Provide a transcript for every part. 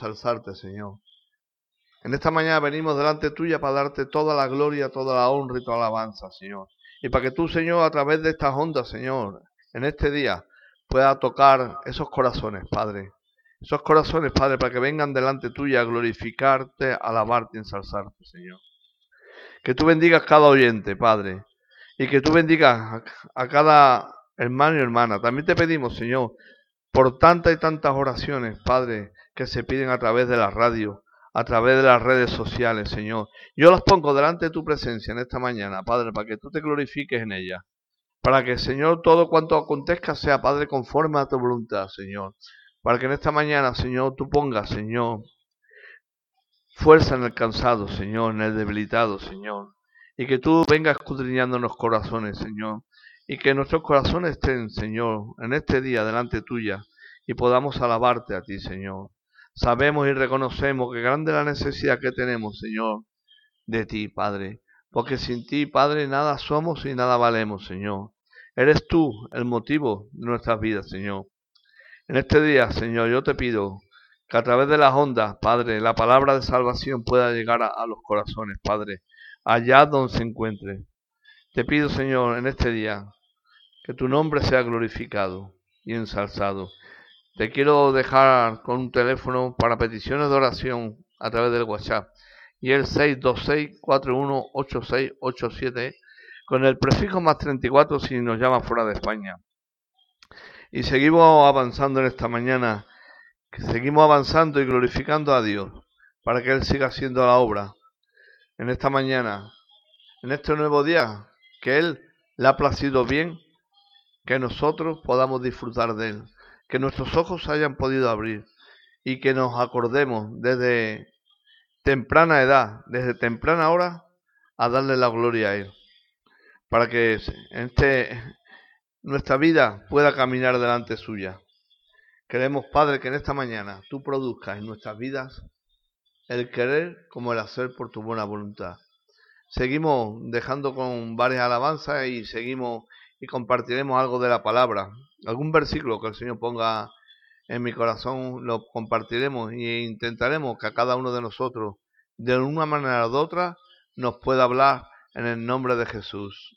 ensalzarte, Señor. En esta mañana venimos delante tuya para darte toda la gloria, toda la honra y toda la alabanza, Señor. Y para que tú, Señor, a través de estas ondas, Señor, en este día, pueda tocar esos corazones, Padre. Esos corazones, Padre, para que vengan delante tuya a glorificarte, alabarte y ensalzarte, Señor. Que tú bendigas cada oyente, Padre. Y que tú bendigas a, cada hermano y hermana. También te pedimos, Señor, por tantas y tantas oraciones, Padre, que se piden a través de la radio, a través de las redes sociales, Señor. Yo las pongo delante de tu presencia en esta mañana, Padre, para que tú te glorifiques en ellas. Para que, Señor, todo cuanto acontezca sea, Padre, conforme a tu voluntad, Señor. Para que en esta mañana, Señor, tú pongas, Señor, fuerza en el cansado, Señor, en el debilitado, Señor. Y que tú vengas escudriñando los corazones, Señor. Y que nuestros corazones estén, Señor, en este día delante tuya. Y podamos alabarte a ti, Señor. Sabemos y reconocemos que grande la necesidad que tenemos, Señor, de ti, Padre. Porque sin ti, Padre, nada somos y nada valemos, Señor. Eres tú el motivo de nuestras vidas, Señor. En este día, Señor, yo te pido que a través de las ondas, Padre, la palabra de salvación pueda llegar a, a los corazones, Padre, allá donde se encuentre. Te pido, Señor, en este día, que tu nombre sea glorificado y ensalzado. Te quiero dejar con un teléfono para peticiones de oración a través del WhatsApp. Y el 626-418687 con el prefijo más 34 si nos llama fuera de España. Y seguimos avanzando en esta mañana. Seguimos avanzando y glorificando a Dios para que Él siga haciendo la obra en esta mañana, en este nuevo día, que Él le ha placido bien, que nosotros podamos disfrutar de Él que nuestros ojos hayan podido abrir y que nos acordemos desde temprana edad, desde temprana hora, a darle la gloria a Él, para que este, nuestra vida pueda caminar delante suya. Queremos, Padre, que en esta mañana tú produzcas en nuestras vidas el querer como el hacer por tu buena voluntad. Seguimos dejando con varias alabanzas y seguimos y compartiremos algo de la palabra algún versículo que el Señor ponga en mi corazón, lo compartiremos e intentaremos que a cada uno de nosotros, de una manera u otra, nos pueda hablar en el nombre de Jesús.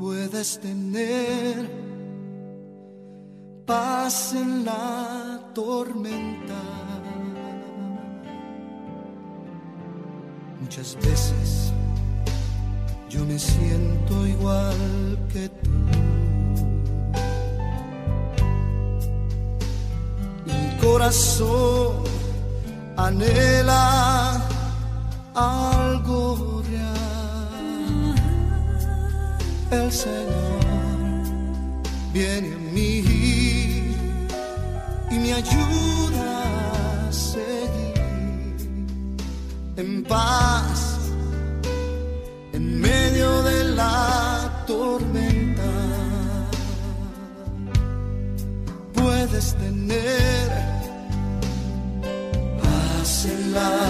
puedes tener paz en la tormenta. Muchas veces yo me siento igual que tú. Mi corazón anhela algo el Señor viene a mí y me ayuda a seguir en paz en medio de la tormenta. Puedes tener paz en la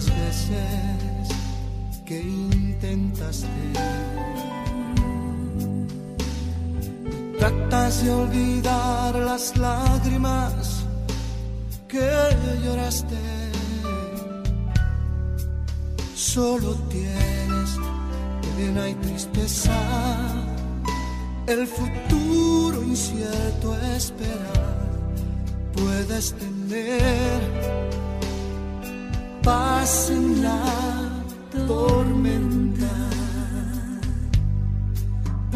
Las veces que intentaste Tratas de olvidar las lágrimas que lloraste. Solo tienes pena y tristeza, el futuro incierto esperar. Puedes tener paz en la tormenta.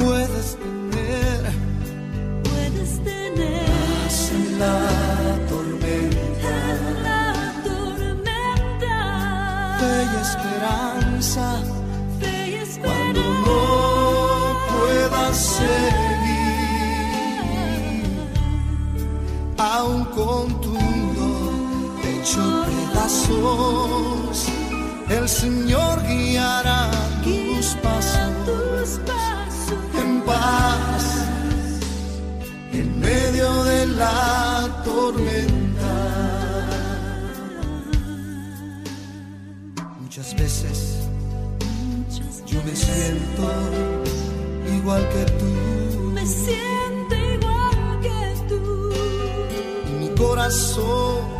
Puedes tener Puedes tener paz en la tormenta. la tormenta, Fe y esperanza fe y cuando esperanza. no puedas seguir, aun con el Señor guiará tus pasos tus pasos en paz, en medio de la tormenta. Muchas veces yo me siento igual que tú me siento igual que tú. y mi corazón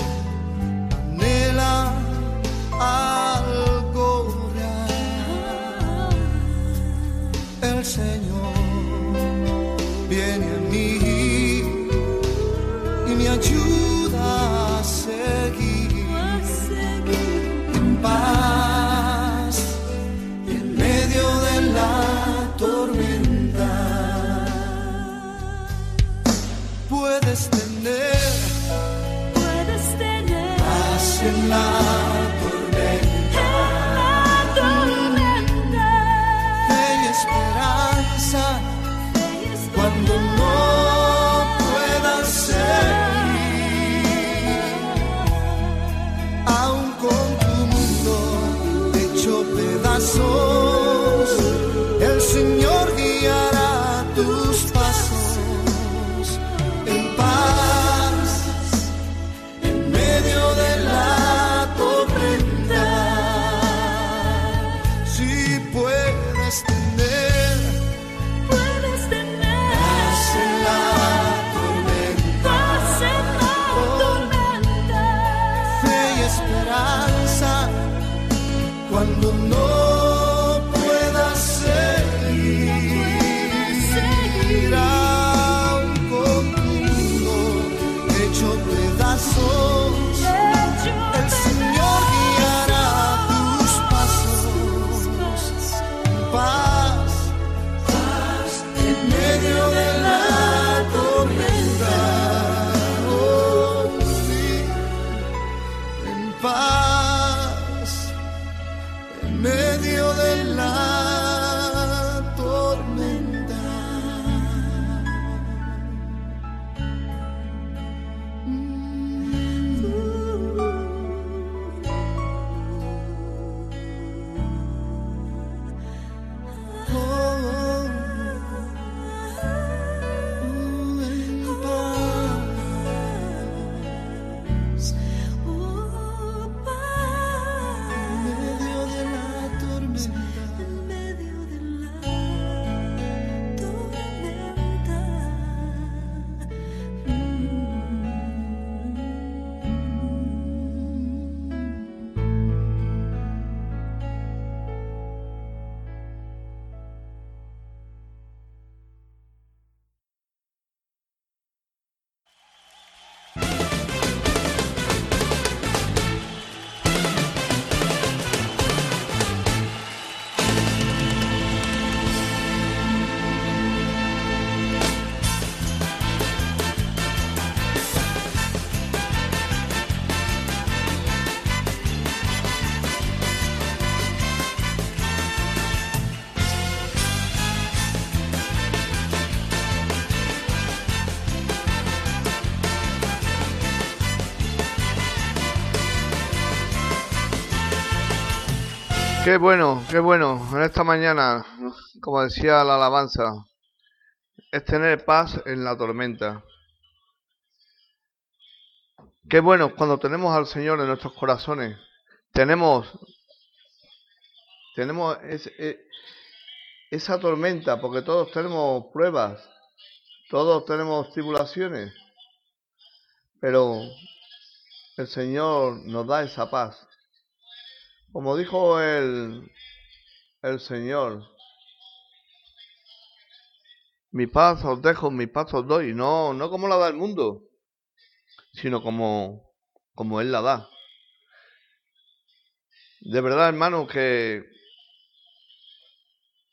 Qué bueno, qué bueno. En esta mañana, como decía la alabanza, es tener paz en la tormenta. Qué bueno cuando tenemos al Señor en nuestros corazones. Tenemos, tenemos e- esa tormenta, porque todos tenemos pruebas, todos tenemos tribulaciones, pero el Señor nos da esa paz. Como dijo el, el Señor, mi paz os dejo, mi paz os doy, no, no como la da el mundo, sino como, como Él la da. De verdad, hermano, que,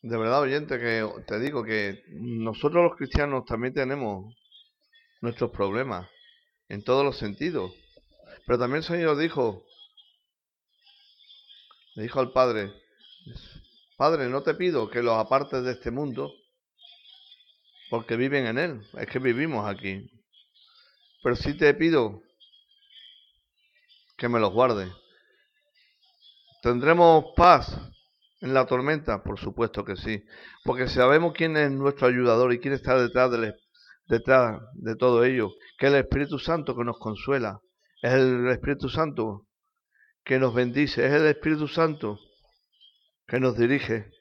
de verdad, oyente, que te digo que nosotros los cristianos también tenemos nuestros problemas en todos los sentidos. Pero también el Señor dijo, le dijo al Padre, Padre, no te pido que los apartes de este mundo, porque viven en él, es que vivimos aquí. Pero sí te pido que me los guardes. ¿Tendremos paz en la tormenta? Por supuesto que sí, porque sabemos quién es nuestro ayudador y quién está detrás, detrás de todo ello, que es el Espíritu Santo que nos consuela, es el Espíritu Santo que nos bendice, es el Espíritu Santo que nos dirige.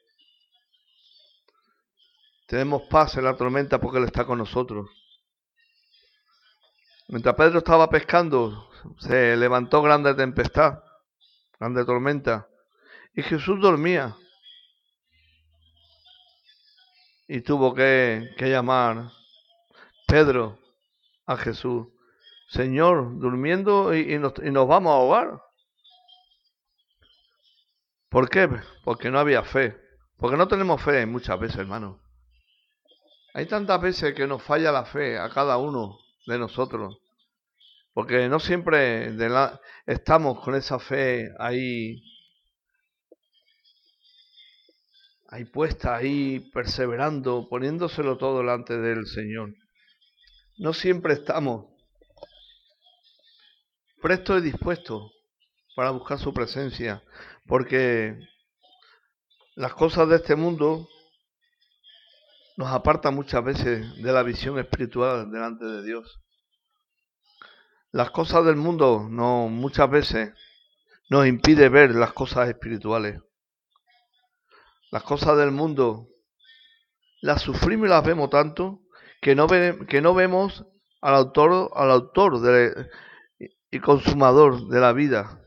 Tenemos paz en la tormenta porque Él está con nosotros. Mientras Pedro estaba pescando, se levantó grande tempestad, grande tormenta, y Jesús dormía. Y tuvo que, llamar Pedro a Jesús. Señor, durmiendo y, y nos, y nos vamos a ahogar. ¿Por qué? Porque no había fe. Porque no tenemos fe muchas veces, hermano. Hay tantas veces que nos falla la fe a cada uno de nosotros. Porque no siempre la- estamos con esa fe ahí, ahí puesta, ahí perseverando, poniéndoselo todo delante del Señor. No siempre estamos prestos y dispuestos para buscar su presencia, porque las cosas de este mundo nos apartan muchas veces de la visión espiritual delante de Dios. Las cosas del mundo no muchas veces nos impide ver las cosas espirituales. Las cosas del mundo las sufrimos y las vemos tanto que no, que no vemos al autor, al autor y consumador de la vida.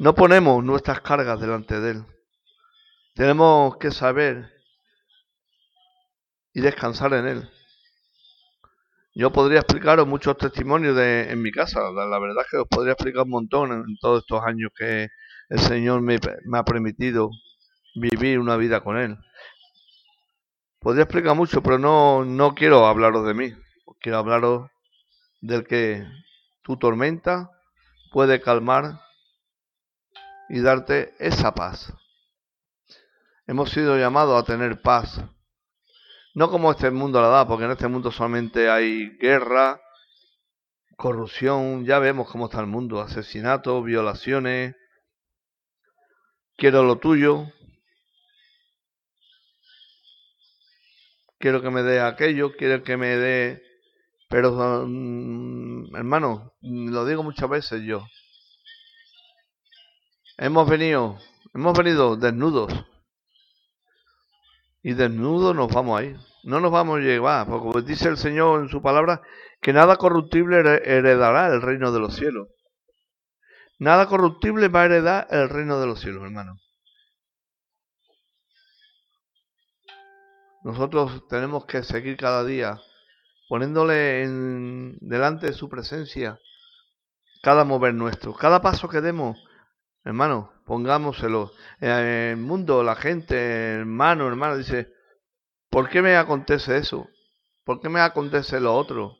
No ponemos nuestras cargas delante de Él. Tenemos que saber y descansar en Él. Yo podría explicaros muchos testimonios de, en mi casa. La, la verdad es que os podría explicar un montón en, todos estos años que el Señor me, me ha permitido vivir una vida con Él. Podría explicar mucho, pero no, no quiero hablaros de mí. Quiero hablaros del que tu tormenta puede calmar y darte esa paz. Hemos sido llamados a tener paz. No como este mundo la da, porque en este mundo solamente hay guerra, corrupción, ya vemos cómo está el mundo, asesinatos, violaciones. Quiero lo tuyo. Quiero que me dé aquello, quiero que me dé... Pero, mm, hermano, lo digo muchas veces yo. Hemos venido, hemos venido desnudos. Y desnudos nos vamos a ir. No nos vamos a llevar, porque dice el Señor en su palabra, que nada corruptible here- heredará el reino de los cielos. Nada corruptible va a heredar el reino de los cielos, hermano. Nosotros tenemos que seguir cada día poniéndole en, delante de su presencia cada mover nuestro, cada paso que demos, hermano, pongámoselo. Eh, el mundo, la gente, hermano, hermano, dice, ¿por qué me acontece eso? ¿Por qué me acontece lo otro?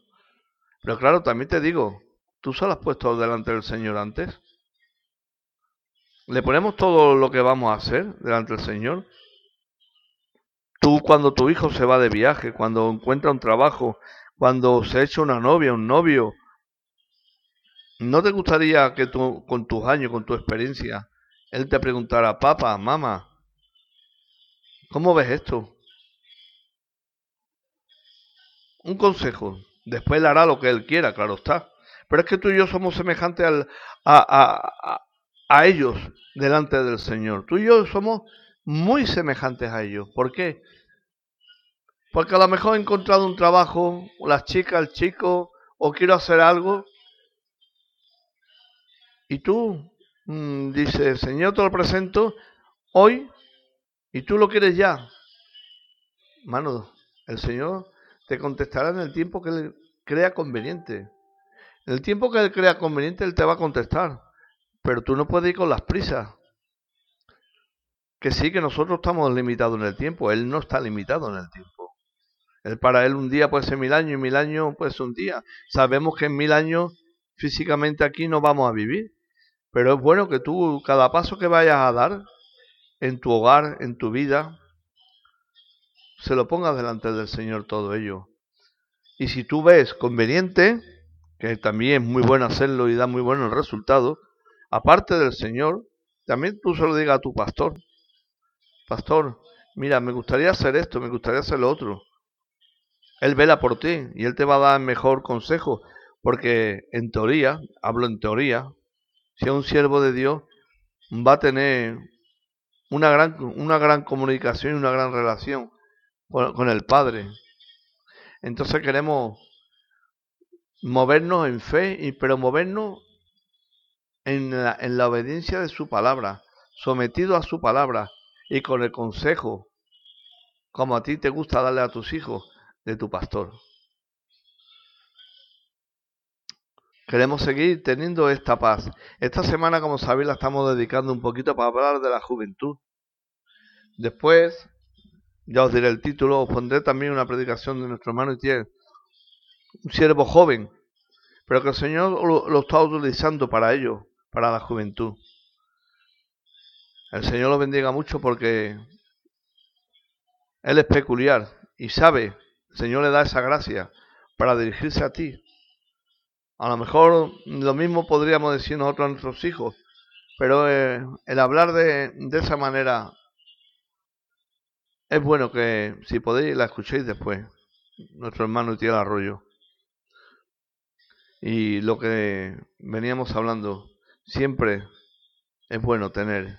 Pero claro, también te digo, ¿tú se lo has puesto delante del Señor antes? ¿Le ponemos todo lo que vamos a hacer delante del Señor? Tú cuando tu hijo se va de viaje, cuando encuentra un trabajo, cuando se echa una novia, un novio, ¿no te gustaría que tú con tus años, con tu experiencia, Él te preguntará, papá, mamá, ¿cómo ves esto? Un consejo. Después él hará lo que él quiera, claro está. Pero es que tú y yo somos semejantes al, a, a, a ellos delante del Señor. Tú y yo somos muy semejantes a ellos. ¿Por qué? Porque a lo mejor he encontrado un trabajo, las chicas, el chico, o quiero hacer algo. Y tú mm, dices, Señor, te lo presento hoy y tú lo quieres ya. Mano, el Señor te contestará en el tiempo que Él crea conveniente. En el tiempo que Él crea conveniente, Él te va a contestar. Pero tú no puedes ir con las prisas. Que sí, que nosotros estamos limitados en el tiempo. Él no está limitado en el tiempo. Él, para Él un día puede ser mil años y mil años puede ser un día. Sabemos que en mil años físicamente aquí no vamos a vivir. Pero es bueno que tú, cada paso que vayas a dar en tu hogar, en tu vida, se lo pongas delante del Señor todo ello. Y si tú ves conveniente, que también es muy bueno hacerlo y da muy buenos resultados, aparte del Señor, también tú se lo digas a tu pastor. Pastor, mira, me gustaría hacer esto, me gustaría hacer lo otro. Él vela por ti y él te va a dar mejor consejo, porque en teoría, hablo en teoría, si es un siervo de Dios, va a tener una gran, una gran comunicación y una gran relación con, el Padre. Entonces queremos movernos en fe, pero movernos en la, en la obediencia de su palabra, sometido a su palabra y con el consejo, como a ti te gusta darle a tus hijos, de tu pastor. Queremos seguir teniendo esta paz. Esta semana, como sabéis, la estamos dedicando un poquito para hablar de la juventud. Después, ya os diré el título, os pondré también una predicación de nuestro hermano Itiel, un siervo joven, pero que el Señor lo, lo está utilizando para ello, para la juventud. El Señor lo bendiga mucho porque Él es peculiar y sabe, el Señor le da esa gracia para dirigirse a ti. A lo mejor lo mismo podríamos decir nosotros a nuestros hijos, pero eh, el hablar de, esa manera es bueno que si podéis la escuchéis después, nuestro hermano Itiel Arroyo. Y lo que veníamos hablando, siempre es bueno tener.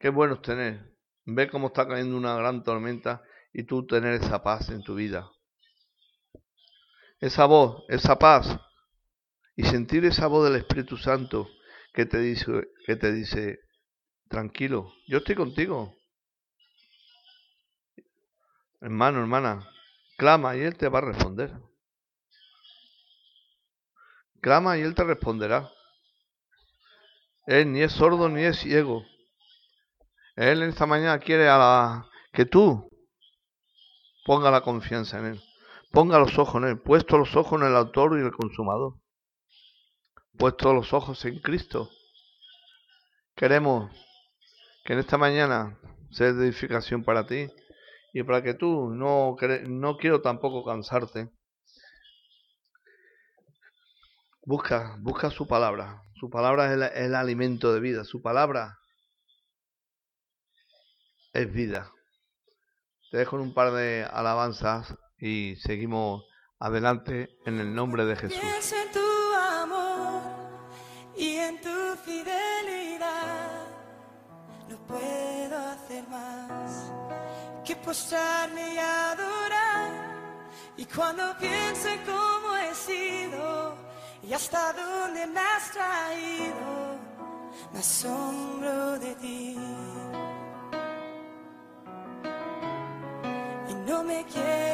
Qué bueno es tener. Ver cómo está cayendo una gran tormenta y tú tener esa paz en tu vida. Esa voz, esa paz. Y sentir esa voz del Espíritu Santo que te dice, que te dice tranquilo, yo estoy contigo. Hermano, hermana, clama y Él te va a responder. Clama y Él te responderá. Él ni es sordo ni es ciego. Él esta mañana quiere a la, que tú ponga la confianza en Él. Ponga los ojos en Él. Puesto los ojos en el autor y el consumador. Puesto los ojos en Cristo. Queremos que en esta mañana sea de edificación para ti y para que tú no, no quiero tampoco cansarte. Busca, busca su palabra. Su palabra es el, el alimento de vida. Su palabra es vida. Te dejo en un par de alabanzas y seguimos adelante en el nombre de Jesús. Pienso en tu amor y en tu fidelidad. No puedo hacer más que postrarme y adorar. Y cuando pienso en cómo he sido y hasta dónde me has traído, me asombro de ti. Y no me quiero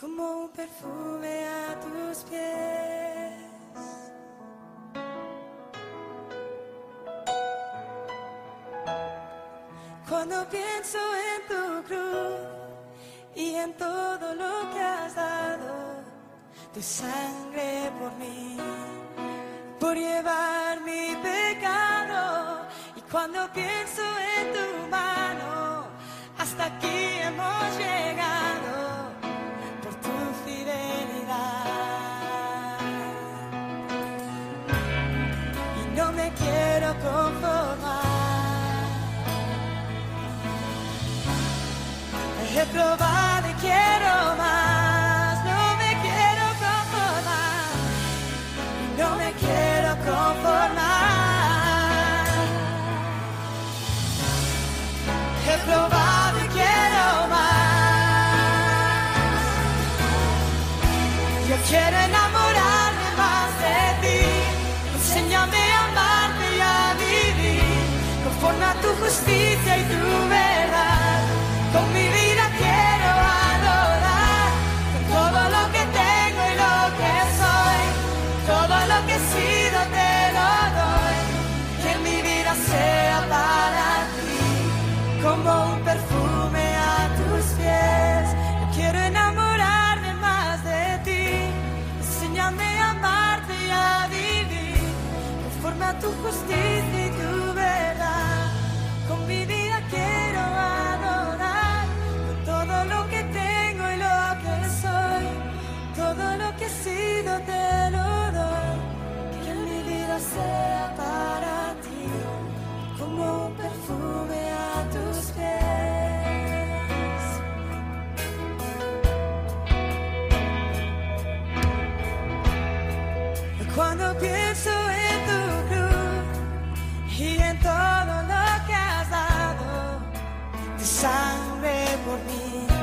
como un perfume a tus pies. Cuando pienso en tu cruz y en todo lo que has dado, tu sangre por mí, por llevar mi pecado. Y cuando pienso en tu mano, hasta aquí hemos llegado. Conformar. He probado y quiero más, no me quiero conformar, no me quiero conformar. He probado y quiero más. Yo quiero tu justicia y tu verdad. Con mi vida quiero adorar, con todo lo que tengo y lo que soy, todo lo que he sido te lo doy. Que mi vida sea para ti, como un perfume a tus pies. Cuando pienso por mí,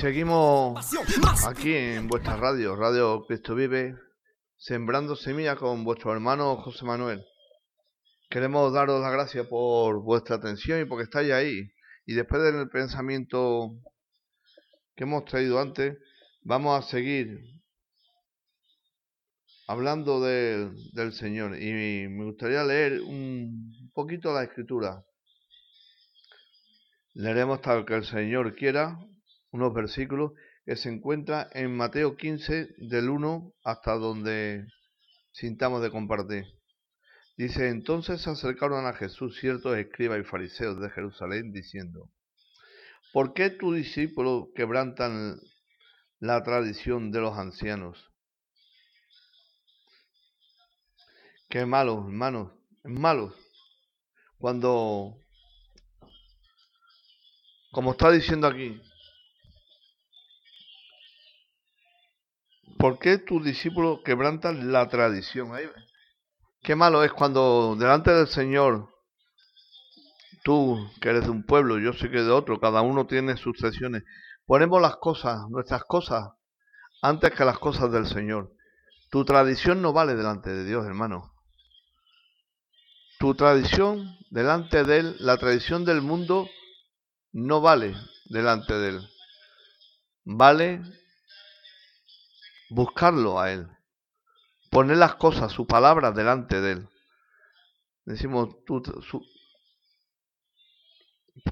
seguimos aquí en vuestra radio, Radio Cristo Vive, sembrando semilla con vuestro hermano José Manuel. Queremos daros las gracias por vuestra atención y porque estáis ahí. Y después del pensamiento que hemos traído antes, vamos a seguir hablando de- del Señor. Y me gustaría leer un poquito la escritura. Leeremos tal que el Señor quiera, unos versículos que se encuentra en Mateo 15 del 1 hasta donde sintamos de compartir. Dice, entonces se acercaron a Jesús ciertos escribas y fariseos de Jerusalén diciendo, ¿por qué tus discípulos quebrantan la tradición de los ancianos? Qué malo, hermanos, es malo. Cuando, como está diciendo aquí, ¿Por qué tus discípulos quebrantan la tradición? Ahí- Qué malo es cuando delante del Señor, tú que eres de un pueblo, yo sé que de otro, cada uno tiene sus tradiciones, ponemos las cosas, nuestras cosas, antes que las cosas del Señor. Tu tradición no vale delante de Dios, hermano. Tu tradición delante de Él, la tradición del mundo, no vale delante de Él. Vale buscarlo a Él, poner las cosas, su palabra delante de Él. Decimos, tú, su-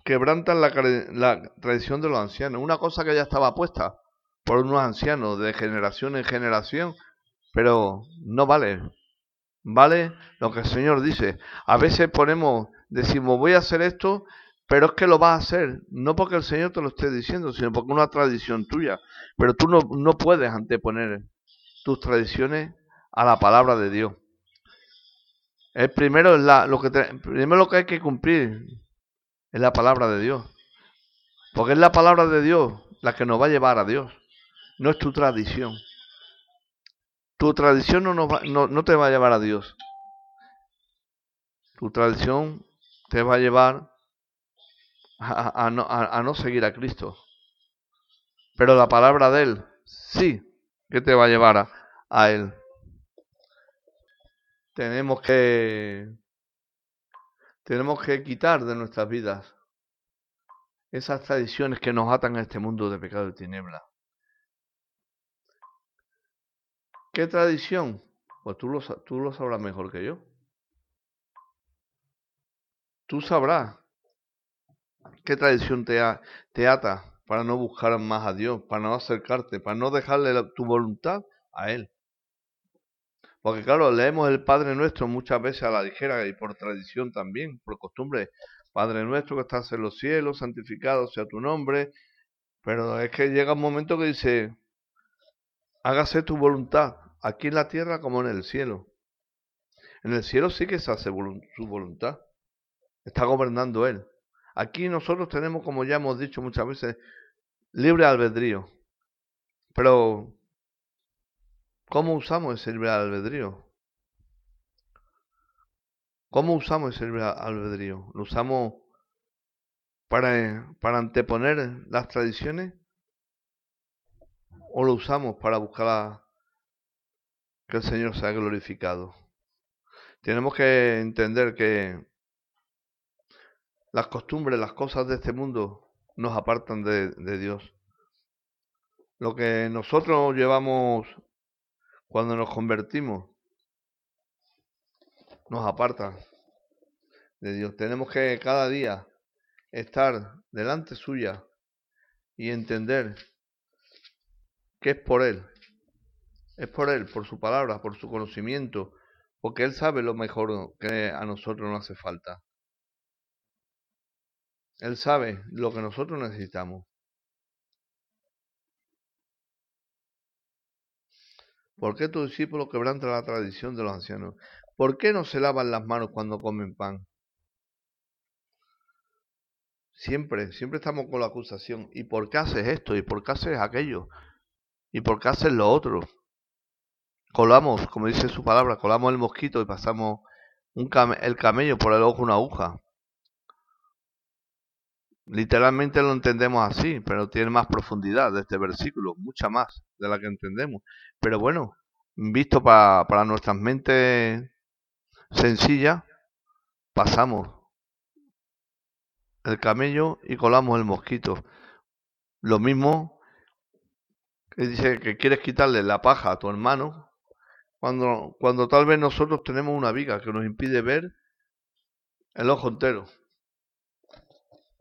quebrantan la, la tradición de los ancianos, una cosa que ya estaba puesta por unos ancianos de generación en generación, pero no vale. Vale lo que el Señor dice. A veces ponemos, decimos, voy a hacer esto, pero es que lo vas a hacer, no porque el Señor te lo esté diciendo, sino porque es una tradición tuya. Pero tú no, no puedes anteponer tus tradiciones a la palabra de Dios. El primero es la, lo que te- primero lo que hay que cumplir es la palabra de Dios. Porque es la palabra de Dios la que nos va a llevar a Dios. No es tu tradición. Tu tradición no, no, no te va a llevar a Dios. Tu tradición te va a llevar a, no, a- no seguir a Cristo. Pero la palabra de Él sí que te va a llevar a, Él. Tenemos que tenemos que quitar de nuestras vidas esas tradiciones que nos atan a este mundo de pecado y tiniebla. ¿Qué tradición? Pues tú lo, tú lo sabrás mejor que yo. Tú sabrás qué tradición te, ata para no buscar más a Dios, para no acercarte, para no dejarle tu voluntad a Él. Porque claro, leemos el Padre Nuestro muchas veces a la ligera y por tradición también, por costumbre. Padre Nuestro que estás en los cielos, santificado sea tu nombre. Pero es que llega un momento que dice, hágase tu voluntad, aquí en la tierra como en el cielo. En el cielo sí que se hace su voluntad. Está gobernando Él. Aquí nosotros tenemos, como ya hemos dicho muchas veces, libre albedrío. Pero, ¿cómo usamos ese libre albedrío? ¿Cómo usamos ese libre albedrío? ¿Lo usamos para, para anteponer las tradiciones? ¿O lo usamos para buscar a- que el Señor sea glorificado? Tenemos que entender que las costumbres, las cosas de este mundo nos apartan de, de Dios. Lo que nosotros llevamos cuando nos convertimos nos aparta de Dios. Tenemos que cada día estar delante suya y entender que es por Él. Es por Él, por su palabra, por su conocimiento, porque Él sabe lo mejor que a nosotros nos hace falta. Él sabe lo que nosotros necesitamos. ¿Por qué tus discípulos quebrantan la tradición de los ancianos? ¿Por qué no se lavan las manos cuando comen pan? Siempre, siempre estamos con la acusación. ¿Y por qué haces esto? ¿Y por qué haces aquello? ¿Y por qué haces lo otro? Colamos, como dice su palabra, colamos el mosquito y pasamos un came- el camello por el ojo una aguja. Literalmente lo entendemos así, pero tiene más profundidad de este versículo, mucha más de la que entendemos. Pero bueno, visto pa- para nuestras mentes sencillas, pasamos el camello y colamos el mosquito. Lo mismo que dice que quieres quitarle la paja a tu hermano, cuando, cuando tal vez nosotros tenemos una viga que nos impide ver el ojo entero.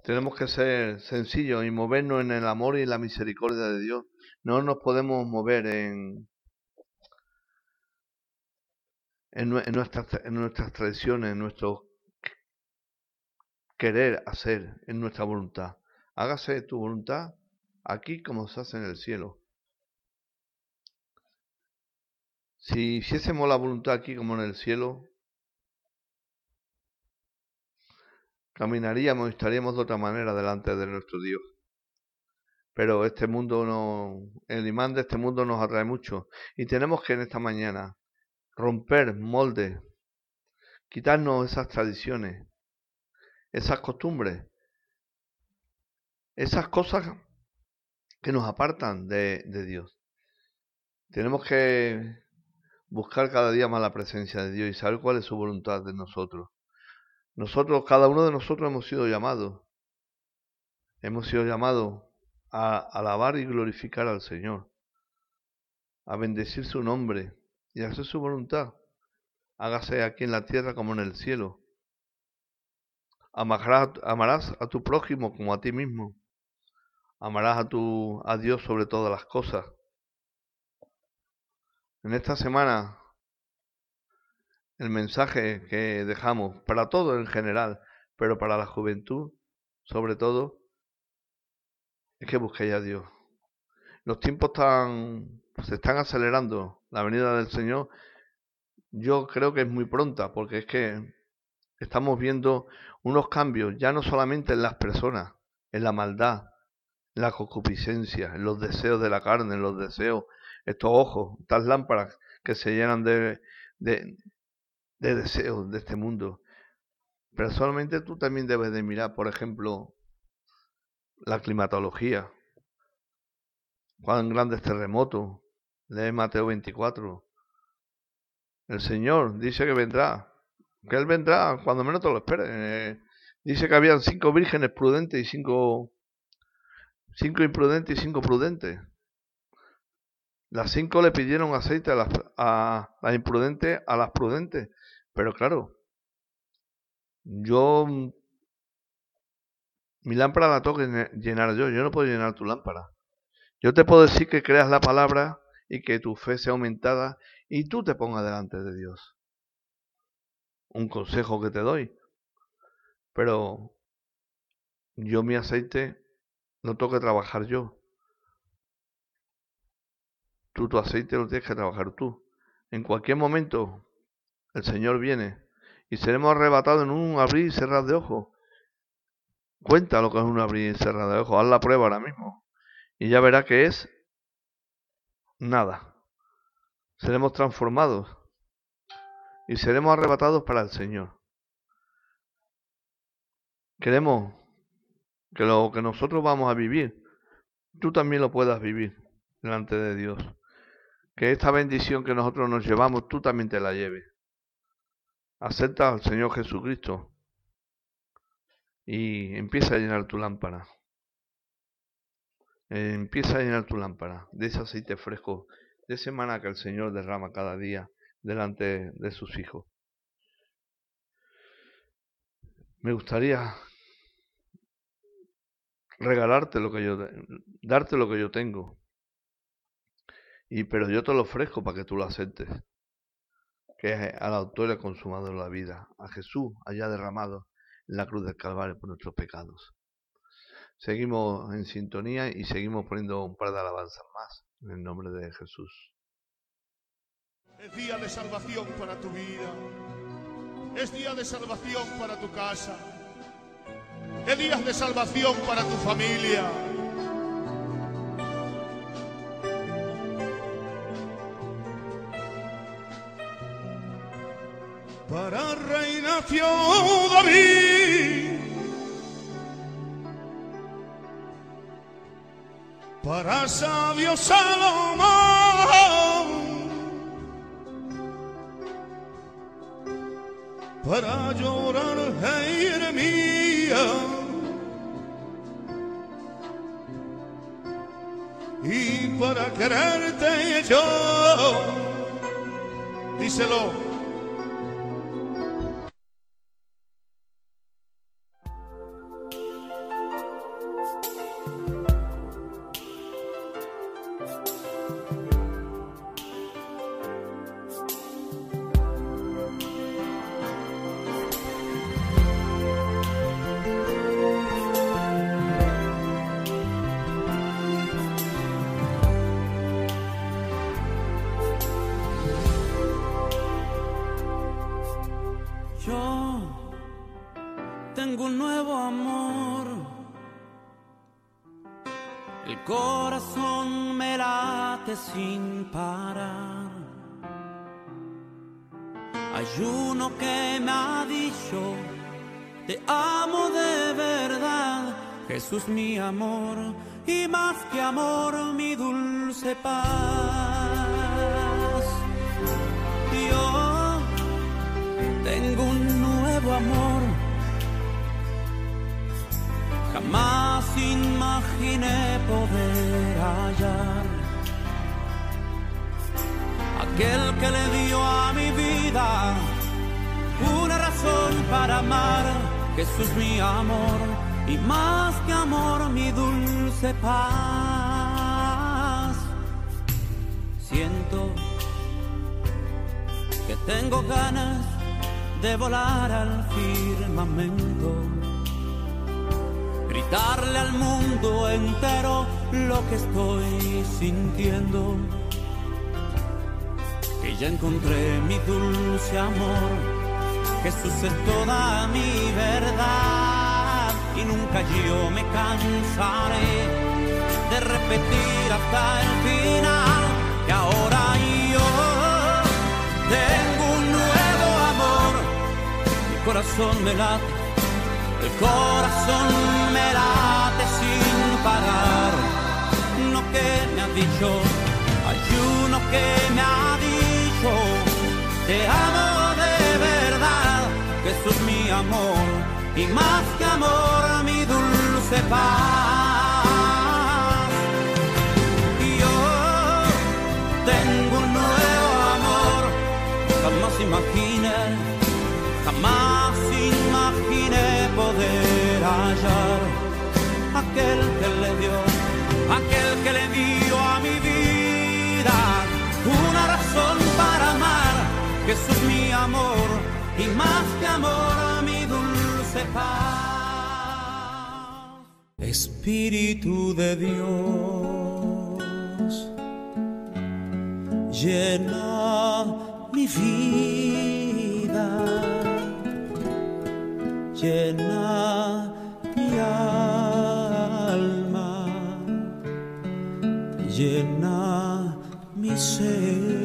Tenemos que ser sencillos y movernos en el amor y la misericordia de Dios. No nos podemos mover en, en, nue- en nuestras, en nuestras tradiciones, en nuestro querer hacer, en nuestra voluntad. Hágase tu voluntad aquí como se hace en el cielo. Si hiciésemos la voluntad aquí como en el cielo, caminaríamos y estaríamos de otra manera delante de nuestro Dios. Pero este mundo no, el imán de este mundo nos atrae mucho y tenemos que en esta mañana romper moldes, quitarnos esas tradiciones, esas costumbres, esas cosas que nos apartan de, de Dios. Tenemos que buscar cada día más la presencia de Dios y saber cuál es su voluntad de nosotros. Nosotros, cada uno de nosotros hemos sido llamados, hemos sido llamados a alabar y glorificar al Señor, a bendecir su nombre y hacer su voluntad. Hágase aquí en la tierra como en el cielo. Amarás, amarás a tu prójimo como a ti mismo. Amarás a tu a Dios sobre todas las cosas. En esta semana el mensaje que dejamos para todo en general, pero para la juventud, sobre todo, es que busquéis a Dios. Los tiempos se están acelerando. La venida del Señor, yo creo que es muy pronta, porque es que estamos viendo unos cambios, ya no solamente en las personas, en la maldad, en la concupiscencia, en los deseos de la carne, en los deseos, estos ojos, estas lámparas que se llenan de, de deseos de este mundo. Pero solamente tú también debes de mirar, por ejemplo, la climatología. Cuán grandes terremotos. Lee Mateo 24. El Señor dice que vendrá. Que Él vendrá cuando menos te lo esperes. Eh, dice que habían cinco vírgenes prudentes y cinco, cinco imprudentes y cinco prudentes. Las cinco le pidieron aceite a las, a las imprudentes, a las prudentes. Pero claro, yo mm, mi lámpara la tengo que llenar yo, yo no puedo llenar tu lámpara. Yo te puedo decir que creas la palabra y que tu fe sea aumentada y tú te pongas delante de Dios. Un consejo que te doy. Pero yo mi aceite no tengo que trabajar yo. Tú tu aceite lo tienes que trabajar tú. En cualquier momento el Señor viene y seremos arrebatados en un abrir y cerrar de ojos. Cuenta lo que es un abrir y cerrar de ojos. Haz la prueba ahora mismo. Y ya verás que es nada. Seremos transformados y seremos arrebatados para el Señor. Queremos que lo que nosotros vamos a vivir, tú también lo puedas vivir delante de Dios. Que esta bendición que nosotros nos llevamos, tú también te la lleves. Acepta al Señor Jesucristo y empieza a llenar tu lámpara. Eh, empieza a llenar tu lámpara de ese aceite fresco, de ese maná que el Señor derrama cada día delante de sus hijos. Me gustaría regalarte lo que yo, darte lo que yo tengo. Y pero yo te lo ofrezco para que tú lo aceptes. Que es al autor y al consumador la vida, a Jesús allá derramado en la cruz del Calvario por nuestros pecados. Seguimos en sintonía y seguimos poniendo un par de alabanzas más en el nombre de Jesús. Es día de salvación para tu vida. Es día de salvación para tu casa. Es día de salvación para tu familia. Para rey nació David, para sabio Salomón. Para llorar Jeremías y para quererte yo. Díselo. Te amo de verdad, Jesús mi amor, y más que amor mi dulce paz. Yo tengo un nuevo amor. Jamás imaginé poder hallar aquel que le dio a mi vida una razón para amar. Jesús mi amor y más que amor mi dulce paz. Siento que tengo ganas de volar al firmamento, gritarle al mundo entero lo que estoy sintiendo, que ya encontré mi dulce amor, Jesús es toda mi verdad y nunca yo me cansaré de repetir hasta el final que ahora yo tengo un nuevo amor. Mi corazón me late, el corazón me late sin parar. Uno que me ha dicho, hay uno que me ha dicho, te amo y más que amor mi dulce paz. Yo tengo un nuevo amor, jamás imaginé, jamás imaginé poder hallar aquel que le dio, aquel que le dio a mi vida una razón para amar, Jesús mi amor, y más que amor mi dulce Espíritu de Dios llena mi vida, llena mi alma, llena mi ser.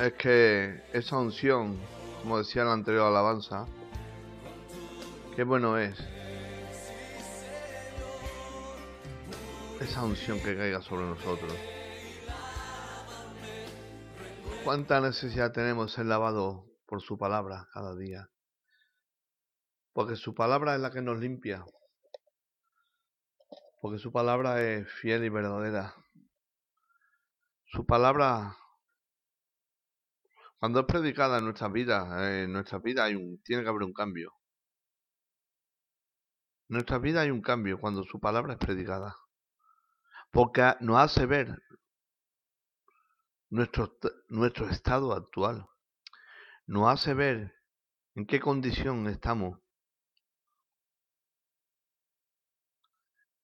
Es que esa unción, como decía en la anterior alabanza, qué bueno es esa unción que caiga sobre nosotros. Cuánta necesidad tenemos ser lavado por su palabra cada día. Porque su palabra es la que nos limpia. Porque su palabra es fiel y verdadera. Su palabra, cuando es predicada en nuestra vida, en nuestra vida hay un, tiene que haber un cambio. En nuestra vida hay un cambio cuando su palabra es predicada. Porque nos hace ver nuestro, nuestro estado actual. Nos hace ver en qué condición estamos.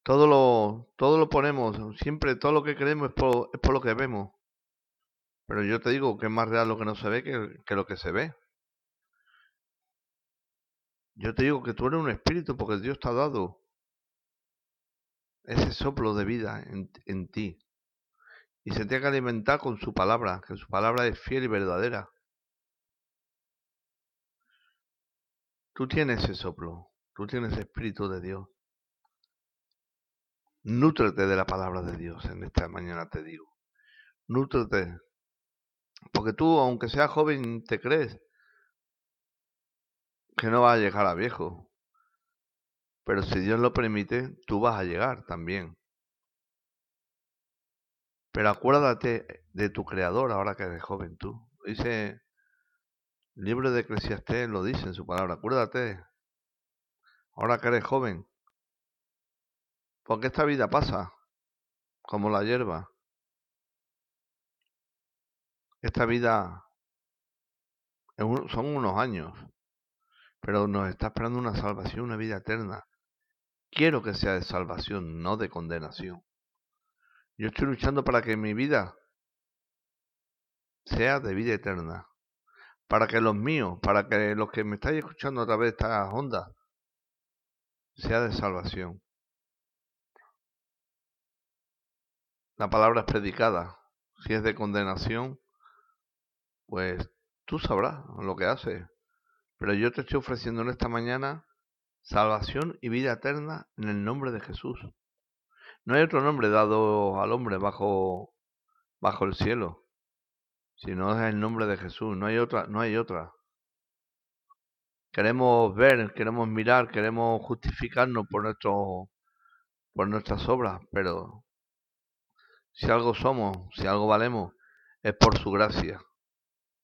Todo lo, todo lo ponemos, siempre todo lo que creemos es por, es por lo que vemos. Pero yo te digo que es más real lo que no se ve que, lo que se ve. Yo te digo que tú eres un espíritu porque Dios te ha dado ese soplo de vida en, ti. Y se tiene que alimentar con su palabra, que su palabra es fiel y verdadera. Tú tienes ese soplo, tú tienes espíritu de Dios. Nútrete de la palabra de Dios en esta mañana, te digo. Nútrete. Porque tú, aunque seas joven, te crees que no vas a llegar a viejo. Pero si Dios lo permite, tú vas a llegar también. Pero acuérdate de tu creador ahora que eres joven tú. Dice, el libro de Eclesiastés lo dice en su palabra. Acuérdate, ahora que eres joven. Porque esta vida pasa como la hierba. Esta vida son unos años, pero nos está esperando una salvación, una vida eterna. Quiero que sea de salvación, no de condenación. Yo estoy luchando para que mi vida sea de vida eterna. Para que los míos, para que los que me estáis escuchando a través de estas ondas, sea de salvación. La palabra es predicada. Si es de condenación, pues tú sabrás lo que hace. Pero yo te estoy ofreciendo en esta mañana salvación y vida eterna en el nombre de Jesús. No hay otro nombre dado al hombre bajo, bajo el cielo, sino es el nombre de Jesús. No hay otra, no hay otra. Queremos ver, queremos mirar, queremos justificarnos por nuestro, por nuestras obras, pero si algo somos, si algo valemos, es por su gracia.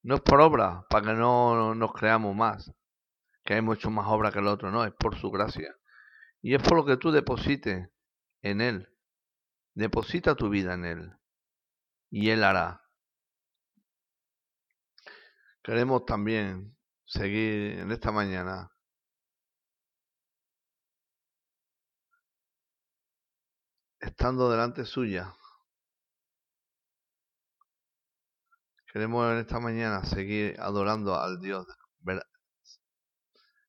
No es por obra, para que no nos creamos más, que hay mucho más obra que el otro, no, es por su gracia. Y es por lo que tú deposites en Él. Deposita tu vida en Él. Y Él hará. Queremos también seguir en esta mañana estando delante suya. Queremos en esta mañana seguir adorando al Dios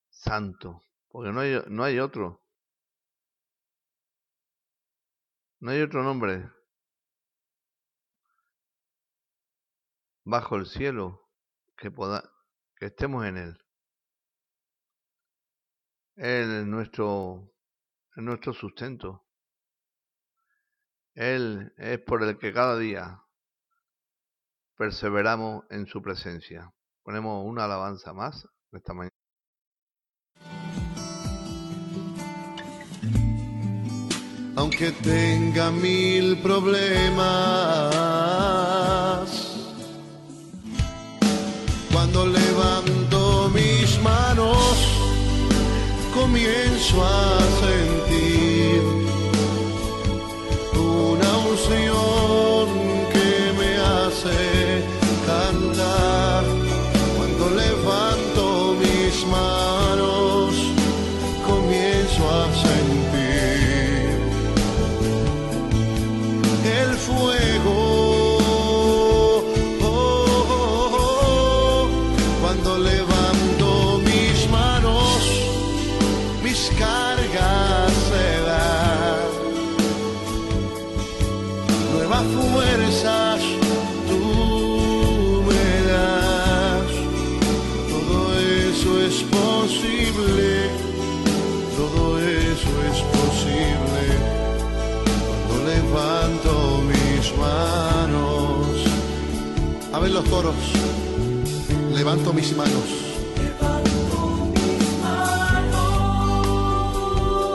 santo, porque no hay, no hay otro. No hay otro nombre bajo el cielo que pueda que estemos en él. Él es nuestro, es nuestro sustento. Él es por el que cada día perseveramos en su presencia. Ponemos una alabanza más esta mañana. aunque tenga mil problemas. Cuando levanto mis manos, comienzo a Levanto mis manos.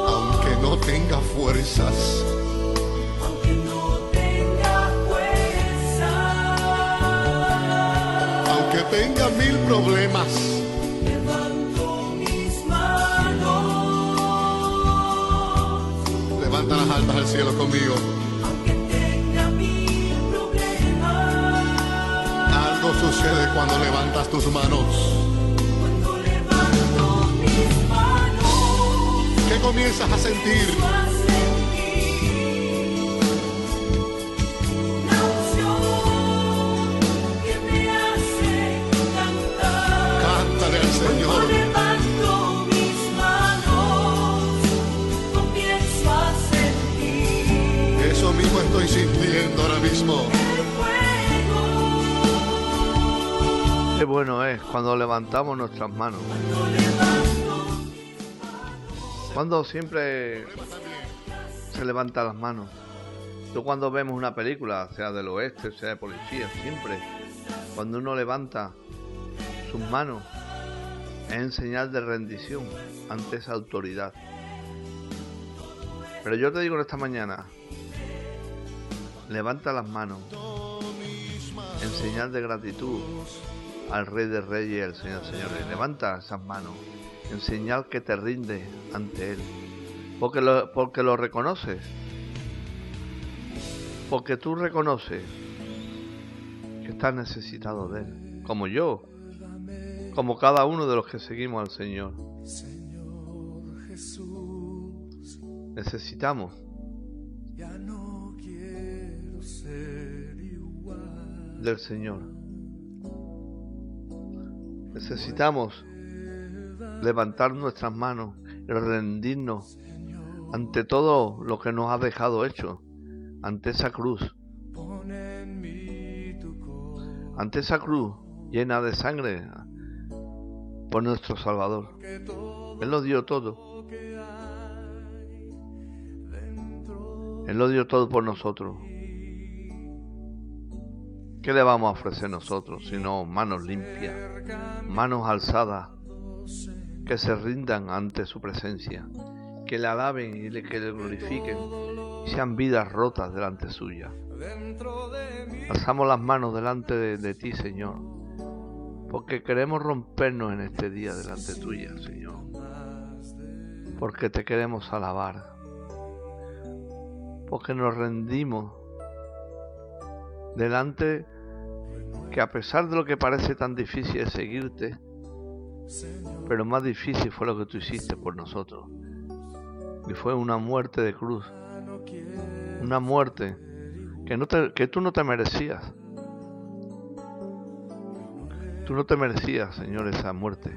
Aunque no tenga fuerzas. aunque no tenga fuerza. Aunque tenga mil problemas. Levanto mis manos, Levanta las almas al cielo conmigo. Sucede cuando levantas tus manos. Cuando levanto mis manos, ¿Qué comienzas a sentir? a sentir una unción que me hace cantar. Cántale al Cuando Señor. levanto mis manos, comienzo a sentir Eso mismo estoy sintiendo ahora mismo. Qué bueno es cuando levantamos nuestras manos. Cuando siempre se levantan las manos. Tú cuando vemos una película, sea del oeste, sea de policía, siempre, cuando uno levanta sus manos, es en señal de rendición ante esa autoridad. Pero yo te digo en esta mañana, levanta las manos en señal de gratitud al Rey de Reyes y al Señor Señores. Levanta esas manos en señal que te rinde ante Él. Porque lo, porque lo reconoces. Porque tú reconoces que estás necesitado de Él. Como yo. Como cada uno de los que seguimos al Señor. Señor Jesús, Necesitamos ya no quiero ser igual. del Señor. Necesitamos levantar nuestras manos y rendirnos ante todo lo que nos ha dejado hecho, ante esa cruz, ante esa cruz llena de sangre por nuestro Salvador. Él lo dio todo, Él lo dio todo por nosotros. ¿Qué le vamos a ofrecer nosotros sino manos limpias, manos alzadas, que se rindan ante su presencia, que le alaben y que le glorifiquen y sean vidas rotas delante suya? Alzamos las manos delante de, de ti, Señor, porque queremos rompernos en este día delante tuya, Señor, porque te queremos alabar, porque nos rendimos delante que a pesar de lo que parece tan difícil es seguirte, pero más difícil fue lo que tú hiciste por nosotros. Y fue una muerte de cruz, una muerte que, no que tú no te merecías. Tú no te merecías, Señor, esa muerte.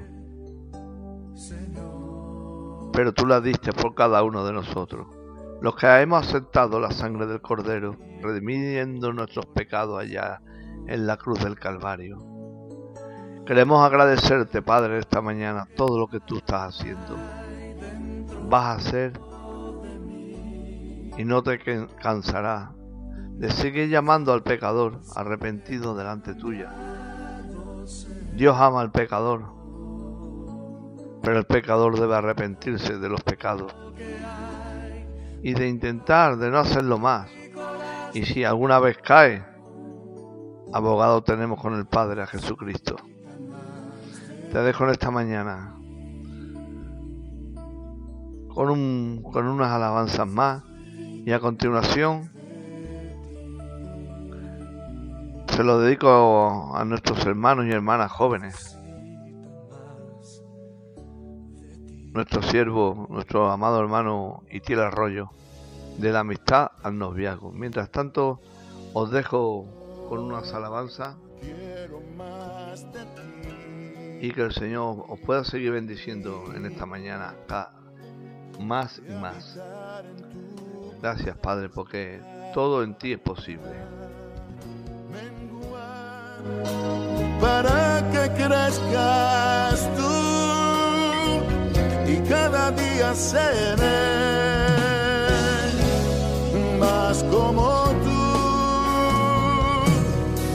Pero tú la diste por cada uno de nosotros. Los que hemos aceptado la sangre del Cordero, redimiendo nuestros pecados allá en la cruz del Calvario. Queremos agradecerte, Padre, esta mañana todo lo que tú estás haciendo. Vas a hacer y no te cansarás de seguir llamando al pecador arrepentido delante tuya. Dios ama al pecador, pero el pecador debe arrepentirse de los pecados y de intentar de no hacerlo más. Y si alguna vez cae, abogado tenemos con el Padre a Jesucristo. Te dejo en esta mañana con, un, con unas alabanzas más y a continuación se lo dedico a nuestros hermanos y hermanas jóvenes. Nuestro siervo, nuestro amado hermano Itiel Arroyo, de la amistad al noviazgo. Mientras tanto, os dejo con unas alabanzas y que el Señor os pueda seguir bendiciendo en esta mañana más y más. Gracias, Padre, porque todo en ti es posible. para que crezcas tú y cada día seré más como tú.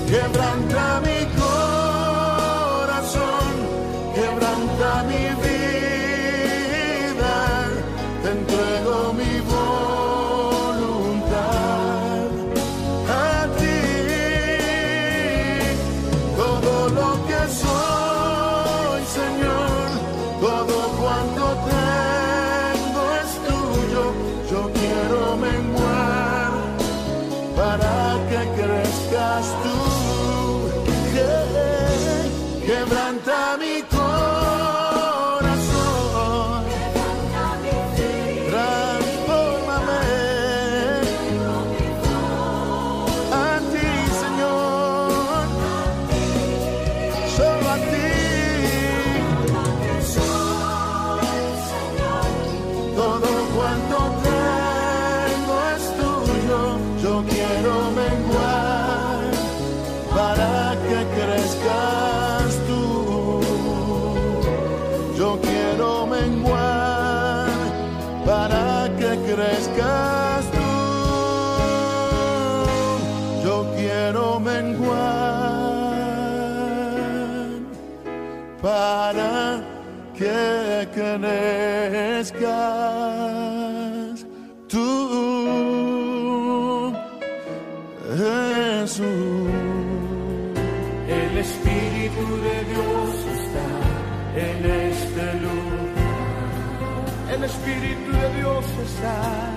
Quebranta mi crezcas tú. Yo quiero menguar para Dios